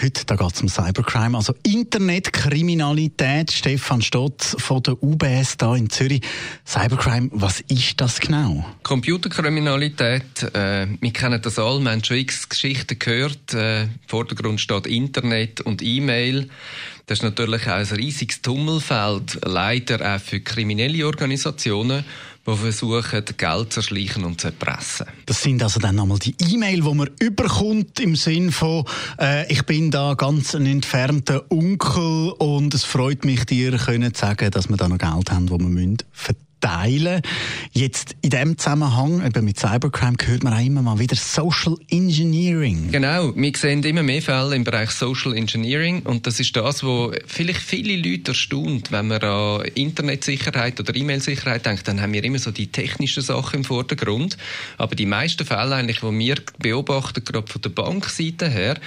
Heute da geht es um Cybercrime, also Internetkriminalität. Stefan Stotz von der UBS da in Zürich. Cybercrime, was ist das genau? Computerkriminalität, äh, wir kennen das alle, wir haben schon x Geschichten gehört. Äh, Im Vordergrund steht Internet und E-Mail. Das ist natürlich auch ein riesiges Tummelfeld, leider auch für kriminelle Organisationen, die versuchen, Geld zu erschleichen und zu erpressen. Das sind also dann nochmal die E-Mail, die man überkommt im Sinn von, äh, ich bin da ganz ein entfernter Onkel und es freut mich, dir können zu sagen, dass wir da noch Geld haben, das wir müssen teilen. Jetzt in dem Zusammenhang, eben mit Cybercrime, hört man auch immer mal wieder Social Engineering. Genau, wir sehen immer mehr Fälle im Bereich Social Engineering und das ist das, wo vielleicht viele Leute erstaunt, wenn man an Internetsicherheit oder E-Mail-Sicherheit denkt, dann haben wir immer so die technischen Sachen im Vordergrund. Aber die meisten Fälle eigentlich, die wir beobachten, gerade von der Bankseite her,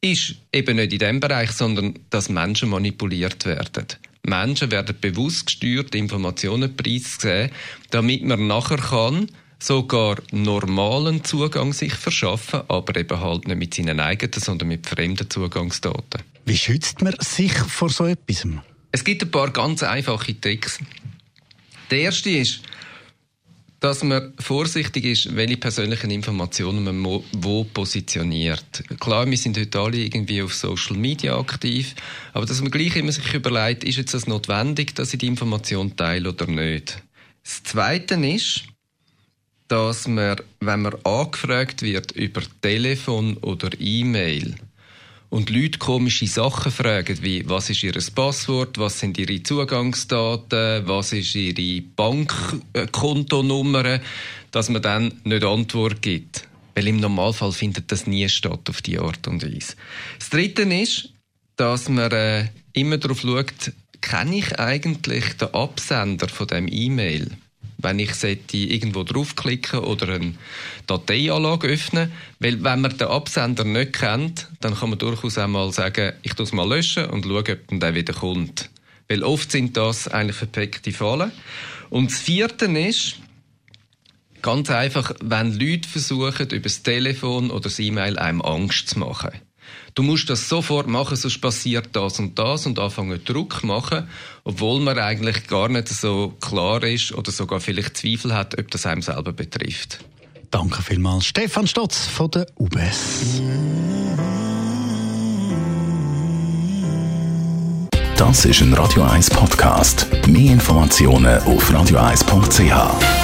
ist eben nicht in dem Bereich, sondern dass Menschen manipuliert werden. Menschen werden bewusst gesteuert, Informationen preisgeben, damit man nachher kann sogar normalen Zugang sich verschaffen, aber eben halt nicht mit seinen eigenen, sondern mit fremden Zugangsdaten. Wie schützt man sich vor so etwas? Es gibt ein paar ganz einfache Tricks. Der erste ist, dass man vorsichtig ist, welche persönlichen Informationen man wo positioniert. Klar, wir sind heute alle irgendwie auf Social Media aktiv, aber dass man gleich immer sich überlegt, ist jetzt das notwendig, dass ich die Information teile oder nicht. Das Zweite ist, dass man, wenn man angefragt wird über Telefon oder E-Mail, und Leute komische Sachen fragen, wie was ist ihr Passwort, was sind ihre Zugangsdaten, was ist ihre Bankkontonummer, dass man dann nicht Antwort gibt. Weil im Normalfall findet das nie statt auf die Art und Weise. Das Dritte ist, dass man äh, immer darauf schaut, kenne ich eigentlich den Absender von dem E-Mail? Wenn ich irgendwo draufklicken oder eine Dateianlage öffnen. Weil wenn man den Absender nicht kennt, dann kann man durchaus einmal sagen, ich tue es mal löschen und schaue, ob der wieder kommt. Weil oft sind das eigentlich verpeckte Fallen. Und das Vierte ist, ganz einfach, wenn Leute versuchen, über das Telefon oder das E-Mail einem Angst zu machen. Du musst das sofort machen, sonst passiert das und das und anfangen Druck machen, obwohl man eigentlich gar nicht so klar ist oder sogar vielleicht Zweifel hat, ob das einem selber betrifft. Danke vielmals, Stefan Stotz von der UBS. Das ist ein Radio 1 Podcast. Mehr Informationen auf radio1.ch.